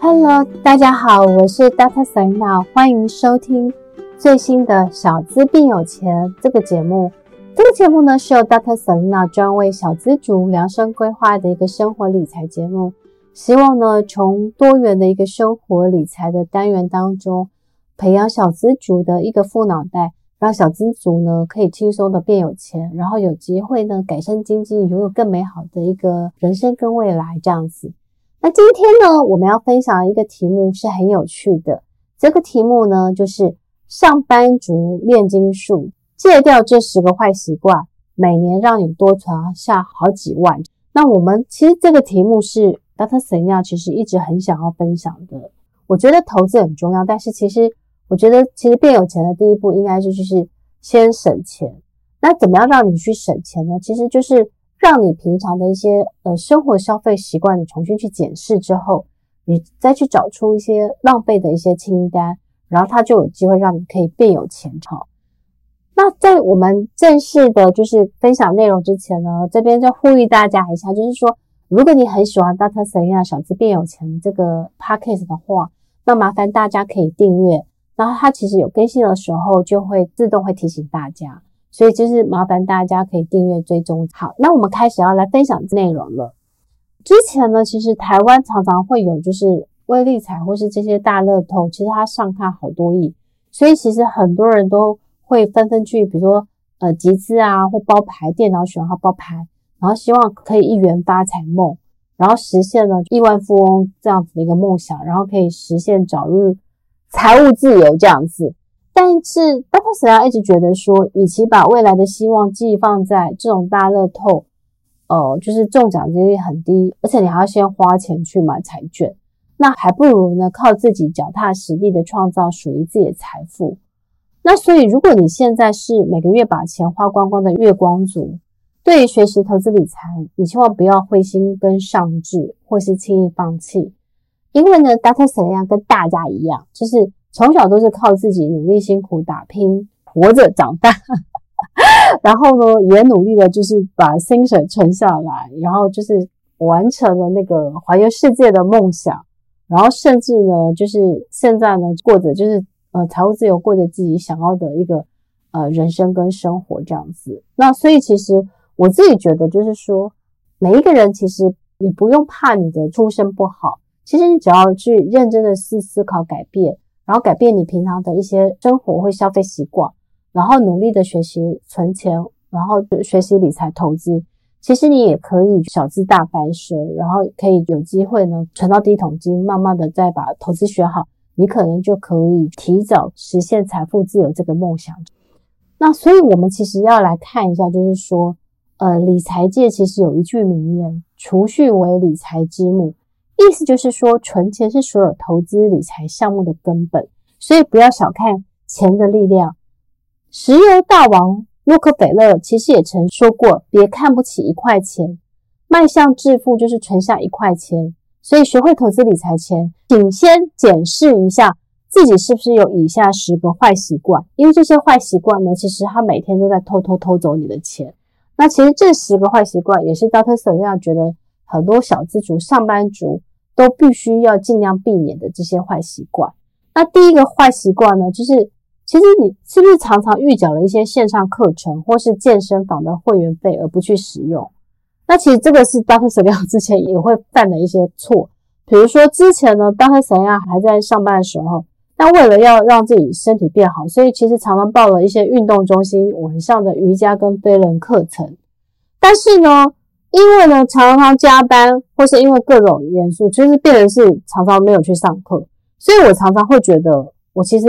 Hello，大家好，我是 Dr. Selena，欢迎收听最新的《小资变有钱》这个节目。这个节目呢，是由 Dr. Selena 专为小资族量身规划的一个生活理财节目。希望呢，从多元的一个生活理财的单元当中，培养小资族的一个富脑袋。让小资族呢可以轻松的变有钱，然后有机会呢改善经济，拥有更美好的一个人生跟未来这样子。今天呢，我们要分享一个题目是很有趣的。这个题目呢就是上班族炼金术，戒掉这十个坏习惯，每年让你多存下好几万。那我们其实这个题目是 Dr. Selena 其实一直很想要分享的。我觉得投资很重要，但是其实。我觉得其实变有钱的第一步应该就是先省钱。那怎么样让你去省钱呢？其实就是让你平常的一些呃生活消费习惯，你重新去检视之后，你再去找出一些浪费的一些清单，然后它就有机会让你可以变有钱。好，那在我们正式的就是分享内容之前呢，这边就呼吁大家一下，就是说，如果你很喜欢 Dr. Selena 小资变有钱这个 podcast 的话，那麻烦大家可以订阅。然后它其实有更新的时候，就会自动会提醒大家，所以就是麻烦大家可以订阅追踪。好，那我们开始要来分享内容了。之前呢，其实台湾常常会有就是威力彩或是这些大乐透，其实它上看好多亿，所以其实很多人都会纷纷去，比如说呃集资啊或包牌，电脑选号包牌，然后希望可以一元发财梦，然后实现了亿万富翁这样子的一个梦想，然后可以实现早日。财务自由这样子，但是 Dr. Selena 一直觉得说，与其把未来的希望寄放在这种大乐透，呃，就是中奖几率很低，而且你还要先花钱去买彩券，那还不如呢靠自己脚踏实地的创造属于自己的财富。那所以，如果你现在是每个月把钱花光光的月光族，对于学习投资理财，你千万不要灰心跟丧志，或是轻易放弃。因为呢，Dr. Selena 跟大家一样，就是从小都是靠自己努力辛苦打拼活着长大，然后呢，也努力的就是把薪水存下来，然后就是完成了那个环游世界的梦想，然后甚至呢，就是现在呢，过着就是呃财务自由，过着自己想要的一个呃人生跟生活这样子。那所以其实我自己觉得，就是说每一个人其实你不用怕你的出身不好。其实你只要去认真的思思考改变，然后改变你平常的一些生活或消费习惯，然后努力的学习存钱，然后学习理财投资，其实你也可以小资大白蛇，然后可以有机会呢存到第一桶金，慢慢的再把投资学好，你可能就可以提早实现财富自由这个梦想。那所以我们其实要来看一下，就是说，呃，理财界其实有一句名言：储蓄为理财之母。意思就是说，存钱是所有投资理财项目的根本，所以不要小看钱的力量。石油大王洛克菲勒其实也曾说过：“别看不起一块钱，迈向致富就是存下一块钱。”所以，学会投资理财前，请先检视一下自己是不是有以下十个坏习惯，因为这些坏习惯呢，其实他每天都在偷偷偷走你的钱。那其实这十个坏习惯，也是 Dr. sale 觉得很多小资族、上班族。都必须要尽量避免的这些坏习惯。那第一个坏习惯呢，就是其实你是不是常常预缴了一些线上课程或是健身房的会员费而不去使用？那其实这个是 Dr. Selena 之前也会犯的一些错。比如说之前呢，Dr. Selena 还在上班的时候，那为了要让自己身体变好，所以其实常常报了一些运动中心晚上的瑜伽跟飞轮课程。但是呢，因为呢，常常加班，或是因为各种元素，就是变成是常常没有去上课，所以我常常会觉得，我其实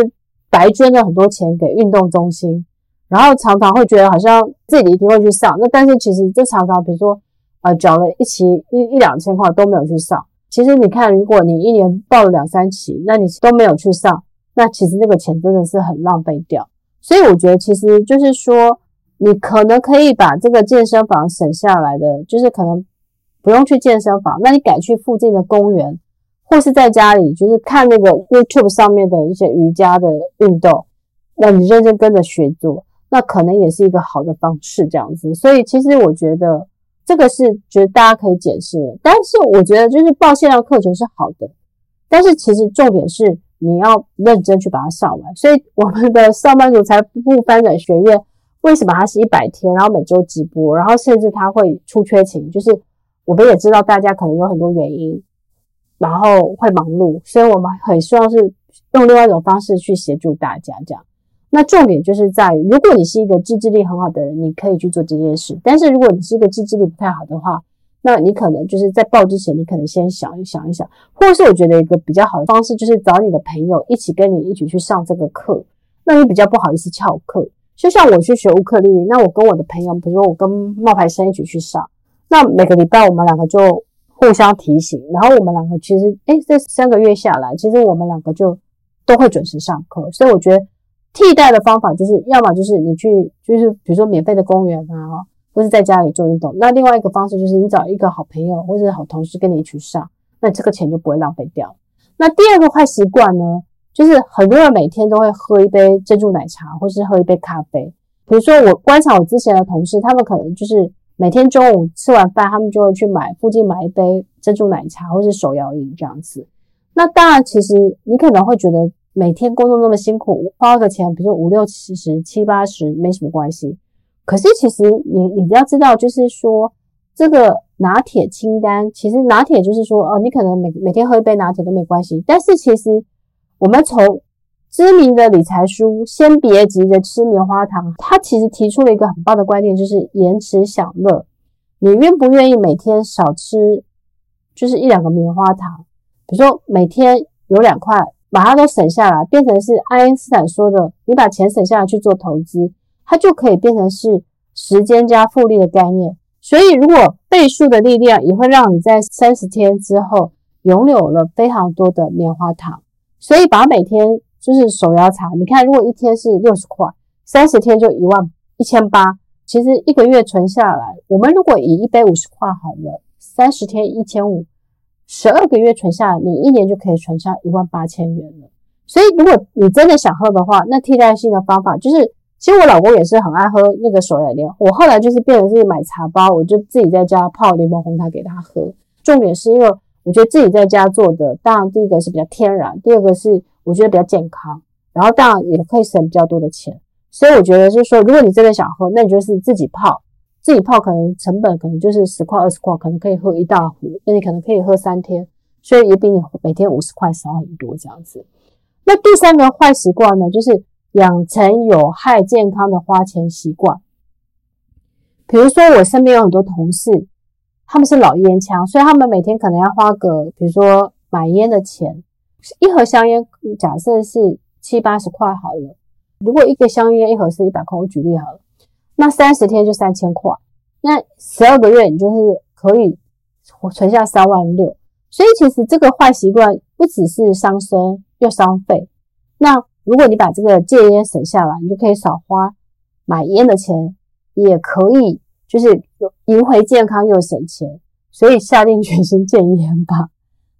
白捐了很多钱给运动中心，然后常常会觉得好像自己一定会去上，那但是其实就常常比如说，呃，缴了一期一一两千块都没有去上。其实你看，如果你一年报了两三期，那你都没有去上，那其实那个钱真的是很浪费掉。所以我觉得，其实就是说。你可能可以把这个健身房省下来的，就是可能不用去健身房，那你改去附近的公园，或是在家里，就是看那个 YouTube 上面的一些瑜伽的运动，那你认真跟着学做，那可能也是一个好的方式，这样子。所以其实我觉得这个是觉得大家可以解释，但是我觉得就是报线上课程是好的，但是其实重点是你要认真去把它上完。所以我们的上班族财富翻转学院为什么它是一百天，然后每周直播，然后甚至它会出缺勤，就是我们也知道大家可能有很多原因，然后会忙碌，所以我们很希望是用另外一种方式去协助大家这样。那重点就是在于，如果你是一个自制力很好的人，你可以去做这件事。但是如果你是一个自制力不太好的话，那你可能就是在报之前，你可能先想一想一想，或是我觉得一个比较好的方式，就是找你的朋友一起跟你一起去上这个课。那你比较不好意思翘课，就像我去学乌克丽丽，那我跟我的朋友，比如说我跟冒牌生一起去上，那每个礼拜我们两个就互相提醒，然后我们两个其实，诶，这三个月下来，其实我们两个就都会准时上课。所以我觉得。替代的方法就是，要么就是你去，就是比如说免费的公园啊，或是在家里做运动。那另外一个方式就是，你找一个好朋友或者好同事跟你一起上，那这个钱就不会浪费掉。那第二个坏习惯呢，就是很多人每天都会喝一杯珍珠奶茶，或是喝一杯咖啡。比如说我观察我之前的同事，他们可能就是每天中午吃完饭，他们就会去买附近买一杯珍珠奶茶，或是手摇饮这样子。那当然，其实你可能会觉得。每天工作那么辛苦，花个钱，比如说五六七十、七八十，没什么关系。可是其实你你要知道，就是说这个拿铁清单，其实拿铁就是说，哦，你可能每每天喝一杯拿铁都没关系。但是其实我们从知名的理财书《先别急着吃棉花糖》，它其实提出了一个很棒的观念，就是延迟享乐。你愿不愿意每天少吃，就是一两个棉花糖？比如说每天有两块。把它都省下来，变成是爱因斯坦说的，你把钱省下来去做投资，它就可以变成是时间加复利的概念。所以，如果倍数的力量也会让你在三十天之后拥有了非常多的棉花糖。所以，把每天就是手摇茶，你看，如果一天是六十块，三十天就一万一千八，其实一个月存下来，我们如果以一杯五十块好了，三十天一千五。十二个月存下来，你一年就可以存下一万八千元了。所以，如果你真的想喝的话，那替代性的方法就是，其实我老公也是很爱喝那个手摇莲。我后来就是变成自己买茶包，我就自己在家泡柠檬红茶给他喝。重点是因为我觉得自己在家做的，当然第一个是比较天然，第二个是我觉得比较健康，然后当然也可以省比较多的钱。所以我觉得就是说，如果你真的想喝，那你就是自己泡。自己泡可能成本可能就是十块二十块，可能可以喝一大壶，那你可能可以喝三天，所以也比你每天五十块少很多这样子。那第三个坏习惯呢，就是养成有害健康的花钱习惯。比如说我身边有很多同事，他们是老烟枪，所以他们每天可能要花个，比如说买烟的钱，一盒香烟假设是七八十块好了，如果一个香烟一盒是一百块，我举例好了。那三十天就三千块，那十二个月你就是可以存下三万六。所以其实这个坏习惯不只是伤身又伤肺。那如果你把这个戒烟省下来，你就可以少花买烟的钱，也可以就是赢回健康又省钱。所以下定决心戒烟吧。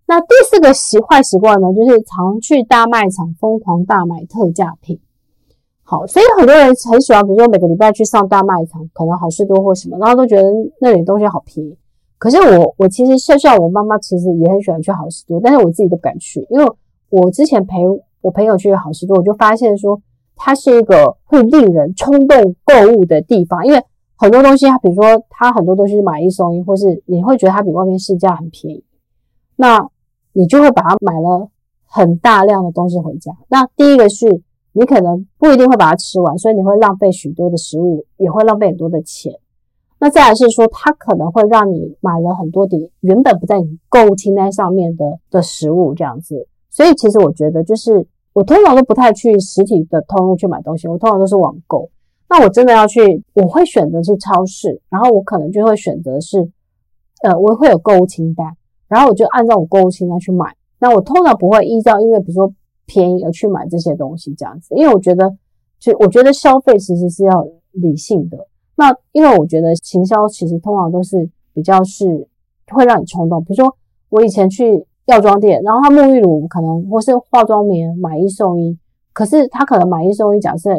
那第四个习坏习惯呢，就是常去大卖场疯狂大买特价品。好，所以很多人很喜欢，比如说每个礼拜去上大卖场，可能好市多或什么，然后都觉得那里东西好便宜。可是我，我其实像像我妈妈，其实也很喜欢去好市多，但是我自己都不敢去，因为我之前陪我朋友去好市多，我就发现说，它是一个会令人冲动购物的地方，因为很多东西，它比如说它很多东西买一送一，或是你会觉得它比外面市价很便宜，那你就会把它买了很大量的东西回家。那第一个是。你可能不一定会把它吃完，所以你会浪费许多的食物，也会浪费很多的钱。那再来是说，它可能会让你买了很多的原本不在你购物清单上面的的食物，这样子。所以其实我觉得，就是我通常都不太去实体的通路去买东西，我通常都是网购。那我真的要去，我会选择去超市，然后我可能就会选择是，呃，我会有购物清单，然后我就按照我购物清单去买。那我通常不会依照，因为比如说。便宜而去买这些东西，这样子，因为我觉得，就我觉得消费其实是要理性的。那因为我觉得行销其实通常都是比较是会让你冲动。比如说我以前去药妆店，然后他沐浴乳可能或是化妆棉买一送一，可是他可能买一送一，假设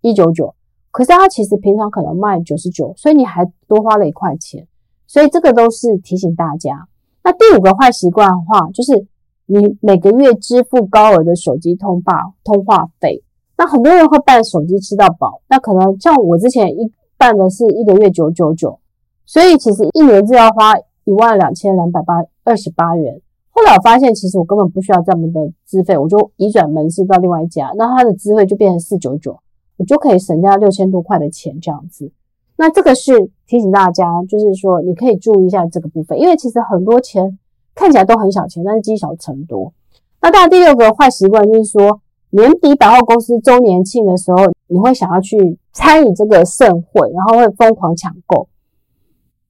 一九九，可是他其实平常可能卖九十九，所以你还多花了一块钱。所以这个都是提醒大家。那第五个坏习惯的话，就是。你每个月支付高额的手机通话通话费。那很多人会办手机吃到饱，那可能像我之前一办的是一个月九九九，所以其实一年就要花一万两千两百八二十八元。后来我发现，其实我根本不需要这么的资费，我就移转门市到另外一家，那它的资费就变成四九九，你就可以省下六千多块的钱这样子。那这个是提醒大家，就是说你可以注意一下这个部分，因为其实很多钱看起来都很小钱，但是积少成多。那当然，第六个坏习惯就是说，年底百货公司周年庆的时候，你会想要去参与这个盛会，然后会疯狂抢购。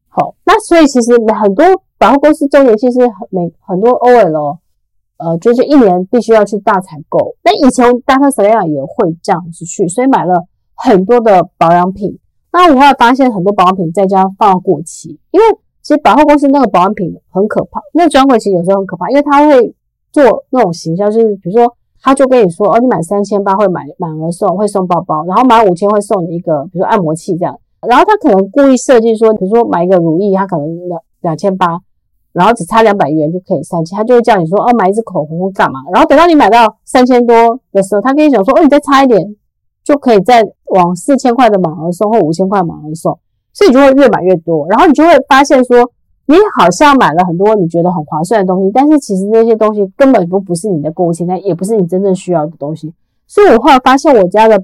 好，那所以其实很多百货公司周年庆是每很多 OL，呃，就是一年必须要去大采购。那以前 Dr. Selena 也会这样子去，所以买了很多的保养品。那我后来发现很多保养品在家放到过期，因为其实百货公司那个保养品很可怕，那专柜其实有时候很可怕，因为他会做那种行销，就是比如说。他就跟你说，哦，你买三千八会买满额送，会送包包，然后满五千会送你一个，比如说按摩器这样。然后他可能故意设计说，比如说买一个乳液，他可能两两千八，然后只差两百元就可以三千，他就会叫你说，哦，买一支口红或干嘛。然后等到你买到三千多的时候，他跟你讲说，哦，你再差一点就可以再往四千块的满额送或五千块满额送，所以你就会越买越多，然后你就会发现说。你好像买了很多你觉得很划算的东西，但是其实那些东西根本都不是你的购物清单，也不是你真正需要的东西。所以我后来发现，我家的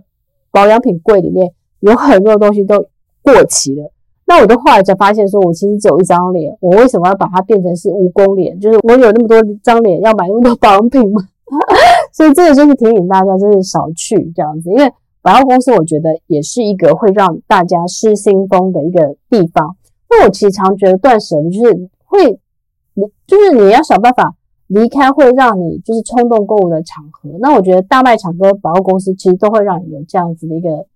保养品柜里面有很多东西都过期了。那我就后来才发现，说我其实只有一张脸，我为什么要把它变成是蜈蚣脸？就是我有那么多张脸，要买那么多保养品吗？所以这个就是提醒大家，就是少去这样子，因为百货公司我觉得也是一个会让大家失心疯的一个地方。那我其实常觉得断舍离就是会，你就是你要想办法离开会让你就是冲动购物的场合。那我觉得大卖场跟百货公司其实都会让你有这样子的一个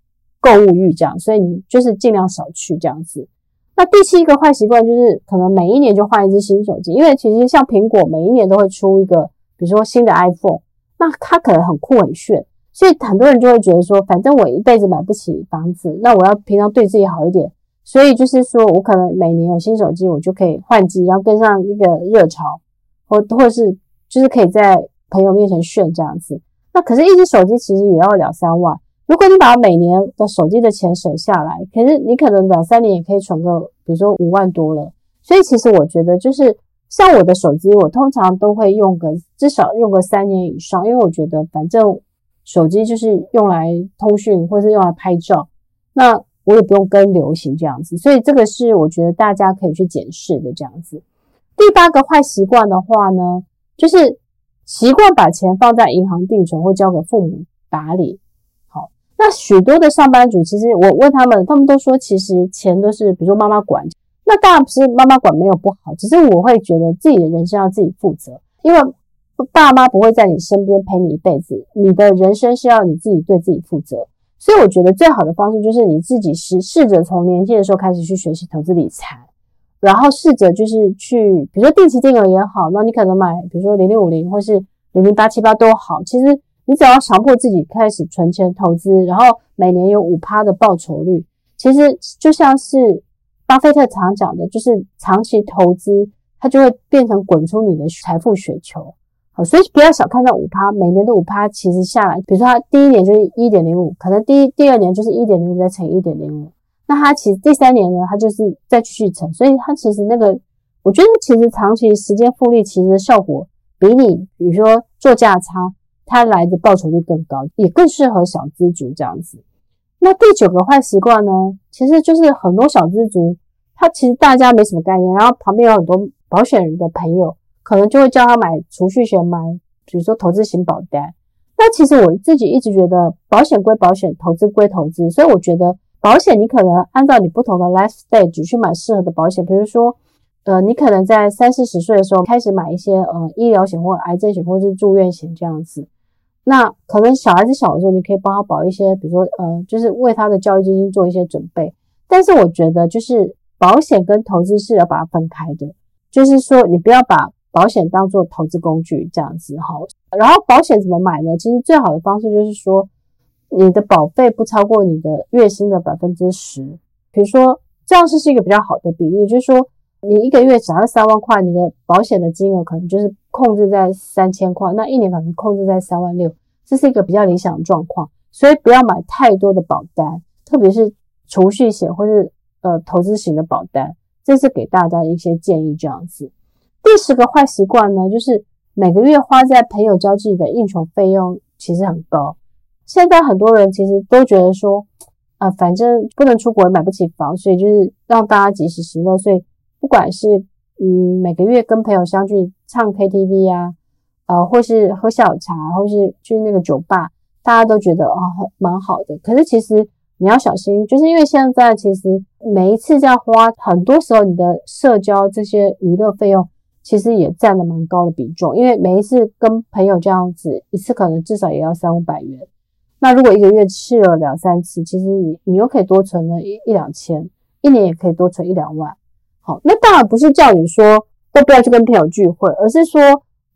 购物欲，这样，所以你就是尽量少去这样子。那第七个坏习惯就是可能每一年就换一支新手机，因为其实像苹果每一年都会出一个，比如说新的 iPhone，那它可能很酷很炫，所以很多人就会觉得说，反正我一辈子买不起房子，那我要平常对自己好一点。所以就是说，我可能每年有新手机，我就可以换机，然后跟上一个热潮，或或是就是可以在朋友面前炫这样子。那可是，一支手机其实也要两三万。如果你把每年的手机的钱省下来，可是你可能两三年也可以存个，比如说五万多了。所以其实我觉得，就是像我的手机，我通常都会用个至少用个三年以上，因为我觉得反正手机就是用来通讯或是用来拍照，那。我也不用跟流行这样子，所以这个是我觉得大家可以去检视的这样子。第八个坏习惯的话呢，就是习惯把钱放在银行定存或交给父母打理。那许多的上班族其实我问他们，他们都说其实钱都是比如说妈妈管。那当然不是妈妈管没有不好，只是我会觉得自己的人生要自己负责，因为爸妈不会在你身边陪你一辈子，你的人生是要你自己对自己负责。所以我觉得最好的方式就是你自己试试着从年轻的时候开始去学习投资理财，然后试着就是去，比如说定期定额也好，那你可能买，比如说零零五零或是零零八七八都好。其实你只要强迫自己开始存钱投资，然后每年有五趴的报酬率，其实就像是巴菲特常讲的，就是长期投资，它就会变成滚出你的财富雪球。好所以不要小看那五趴，每年的五趴其实下来，比如说它第一年就是一点零五，可能第一第二年就是一点零五再乘一点零五，那它其实第三年呢，它就是再继续乘，所以它其实那个，我觉得其实长期时间复利其实效果比你比如说做价差，它来的报酬率更高，也更适合小资族这样子。那第九个坏习惯呢，其实就是很多小资族，他其实大家没什么概念，然后旁边有很多保险人的朋友。可能就会叫他买储蓄险，买比如说投资型保单。那其实我自己一直觉得，保险归保险，投资归投资。所以我觉得保险你可能按照你不同的 life stage 去买适合的保险。比如说，呃，你可能在三四十岁的时候开始买一些呃医疗险或癌症险或是住院险这样子。那可能小孩子小的时候，你可以帮他保一些，比如说呃，就是为他的教育基金做一些准备。但是我觉得，就是保险跟投资是要把它分开的，就是说你不要把保险当做投资工具这样子好，然后保险怎么买呢？其实最好的方式就是说，你的保费不超过你的月薪的百分之十。比如说，这样是是一个比较好的比例，就是说，你一个月只要三万块，你的保险的金额可能就是控制在三千块，那一年可能控制在三万六，这是一个比较理想的状况。所以不要买太多的保单，特别是储蓄险或是呃投资型的保单，这是给大家一些建议。这样子，第十个坏习惯呢，就是每个月花在朋友交际的应酬费用其实很高。现在很多人其实都觉得说，啊、反正不能出国，也买不起房，所以就是让大家及时行乐。所以不管是嗯每个月跟朋友相聚唱 KTV 啊，呃，或是喝下午茶，或是去那个酒吧。大家都觉得哦，蛮好的。可是其实你要小心，就是因为现在其实每一次这样花，很多时候你的社交这些娱乐费用，其实也占了蛮高的比重。因为每一次跟朋友这样子一次，可能至少也要三五百元。那如果一个月去了两三次，其实你你又可以多存了一一两千，一年也可以多存一两万。好，那当然不是叫你说都不要去跟朋友聚会，而是说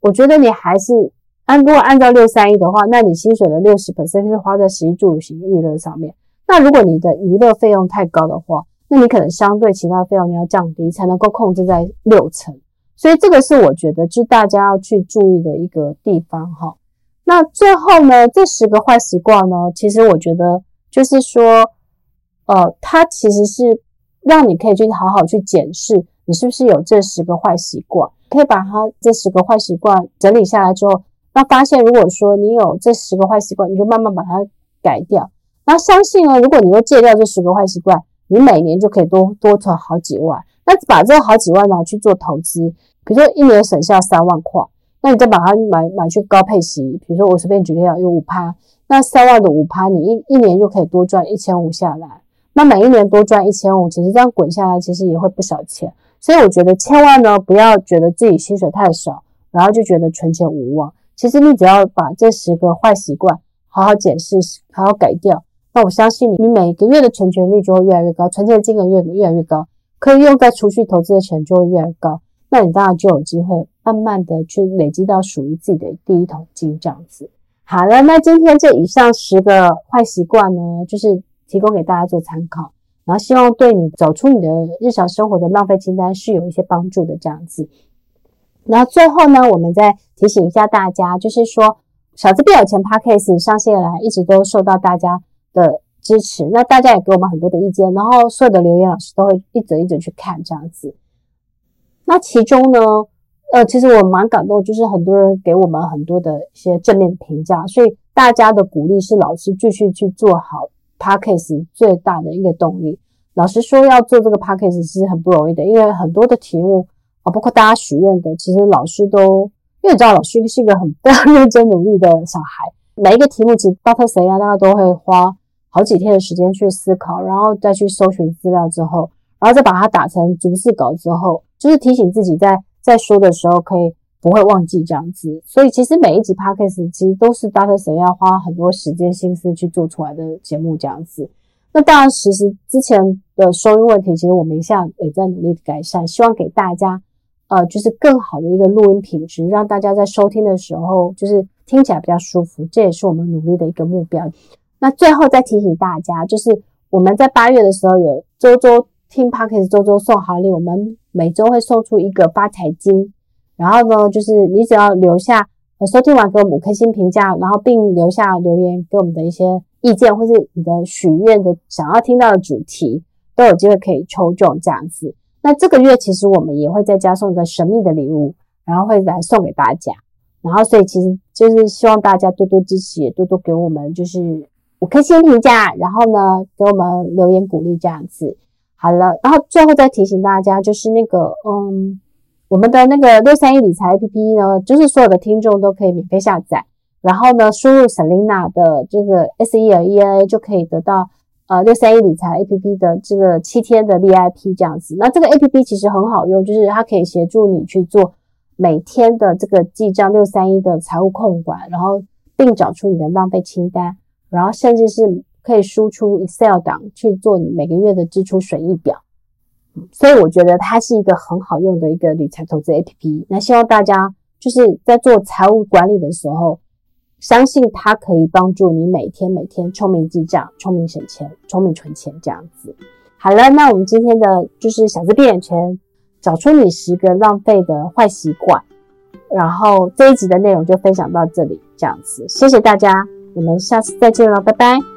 我觉得你还是。按如果按照六三一的话，那你薪水的六十 percent 是花在食衣住行娱乐上面。那如果你的娱乐费用太高的话，那你可能相对其他费用你要降低，才能够控制在六成。所以这个是我觉得是大家要去注意的一个地方哈。那最后呢，这十个坏习惯呢，其实我觉得就是说，呃，它其实是让你可以去好好去检视你是不是有这十个坏习惯，可以把它这十个坏习惯整理下来之后。那发现，如果说你有这十个坏习惯，你就慢慢把它改掉。那相信呢，如果你都戒掉这十个坏习惯，你每年就可以多多存好几万。那把这好几万拿去做投资，比如说一年省下三万块，那你再把它买买去高配息，比如说我随便举例啊，有五趴，那三万的五趴，你一一年就可以多赚一千五下来。那每一年多赚一千五，其实这样滚下来，其实也会不少钱。所以我觉得千万呢，不要觉得自己薪水太少，然后就觉得存钱无望。其实你只要把这十个坏习惯好好检视，好好改掉，那我相信你，你每个月的存钱率就会越来越高，存钱的金额越越来越高，可以用在储蓄投资的钱就会越来越高，那你当然就有机会慢慢的去累积到属于自己的第一桶金这样子。好了，那今天这以上十个坏习惯呢，就是提供给大家做参考，然后希望对你走出你的日常生活的浪费清单是有一些帮助的这样子。然后最后呢，我们再提醒一下大家，就是说，小资变有钱 Podcast 上线来一直都受到大家的支持，那大家也给我们很多的意见，然后所有的留言老师都会一则一则去看这样子。那其中呢，呃，其实我蛮感动，就是很多人给我们很多的一些正面评价，所以大家的鼓励是老师继续去做好 Podcast 最大的一个动力。老师说要做这个 Podcast 其实很不容易的，因为很多的题目。啊，包括大家许愿的，其实老师都，因为你知道老师是一个很非常认真努力的小孩，每一个题目其实 Dr. Selena 大家都会花好几天的时间去思考，然后再去搜寻资料之后，然后再把它打成逐字稿之后，就是提醒自己在在说的时候可以不会忘记这样子。所以其实每一集 Podcast 其实都是 Dr. 神要花很多时间心思去做出来的节目这样子。那当然，其实之前的收音问题，其实我们一向也在努力改善，希望给大家。呃，就是更好的一个录音品质，让大家在收听的时候，就是听起来比较舒服，这也是我们努力的一个目标。那最后再提醒大家，就是我们在八月的时候有周周听 Podcast，周周送好礼，我们每周会送出一个发财金。然后呢，就是你只要留下收听完给我们五颗星评价，然后并留下留言给我们的一些意见，或是你的许愿的想要听到的主题，都有机会可以抽中这样子。那这个月其实我们也会再加送一个神秘的礼物，然后会来送给大家。然后所以其实就是希望大家多多支持，也多多给我们就是五颗星评价，然后呢给我们留言鼓励这样子。好了，然后最后再提醒大家，就是那个嗯，我们的那个六三一理财 APP 呢，就是所有的听众都可以免费下载，然后呢输入 Selena 的这个 S E L E N A 就可以得到。呃，六三一理财 A P P 的这个七天的 V I P 这样子，那这个 A P P 其实很好用，就是它可以协助你去做每天的这个记账，六三一的财务控管，然后并找出你的浪费清单，然后甚至是可以输出 Excel 档去做你每个月的支出损益表。所以我觉得它是一个很好用的一个理财投资 A P P。那希望大家就是在做财务管理的时候。相信它可以帮助你每天每天聪明记账、聪明省钱、聪明存钱这样子。好了，那我们今天的就是小资变有钱，找出你十个浪费的坏习惯。然后这一集的内容就分享到这里，这样子，谢谢大家，我们下次再见了，拜拜。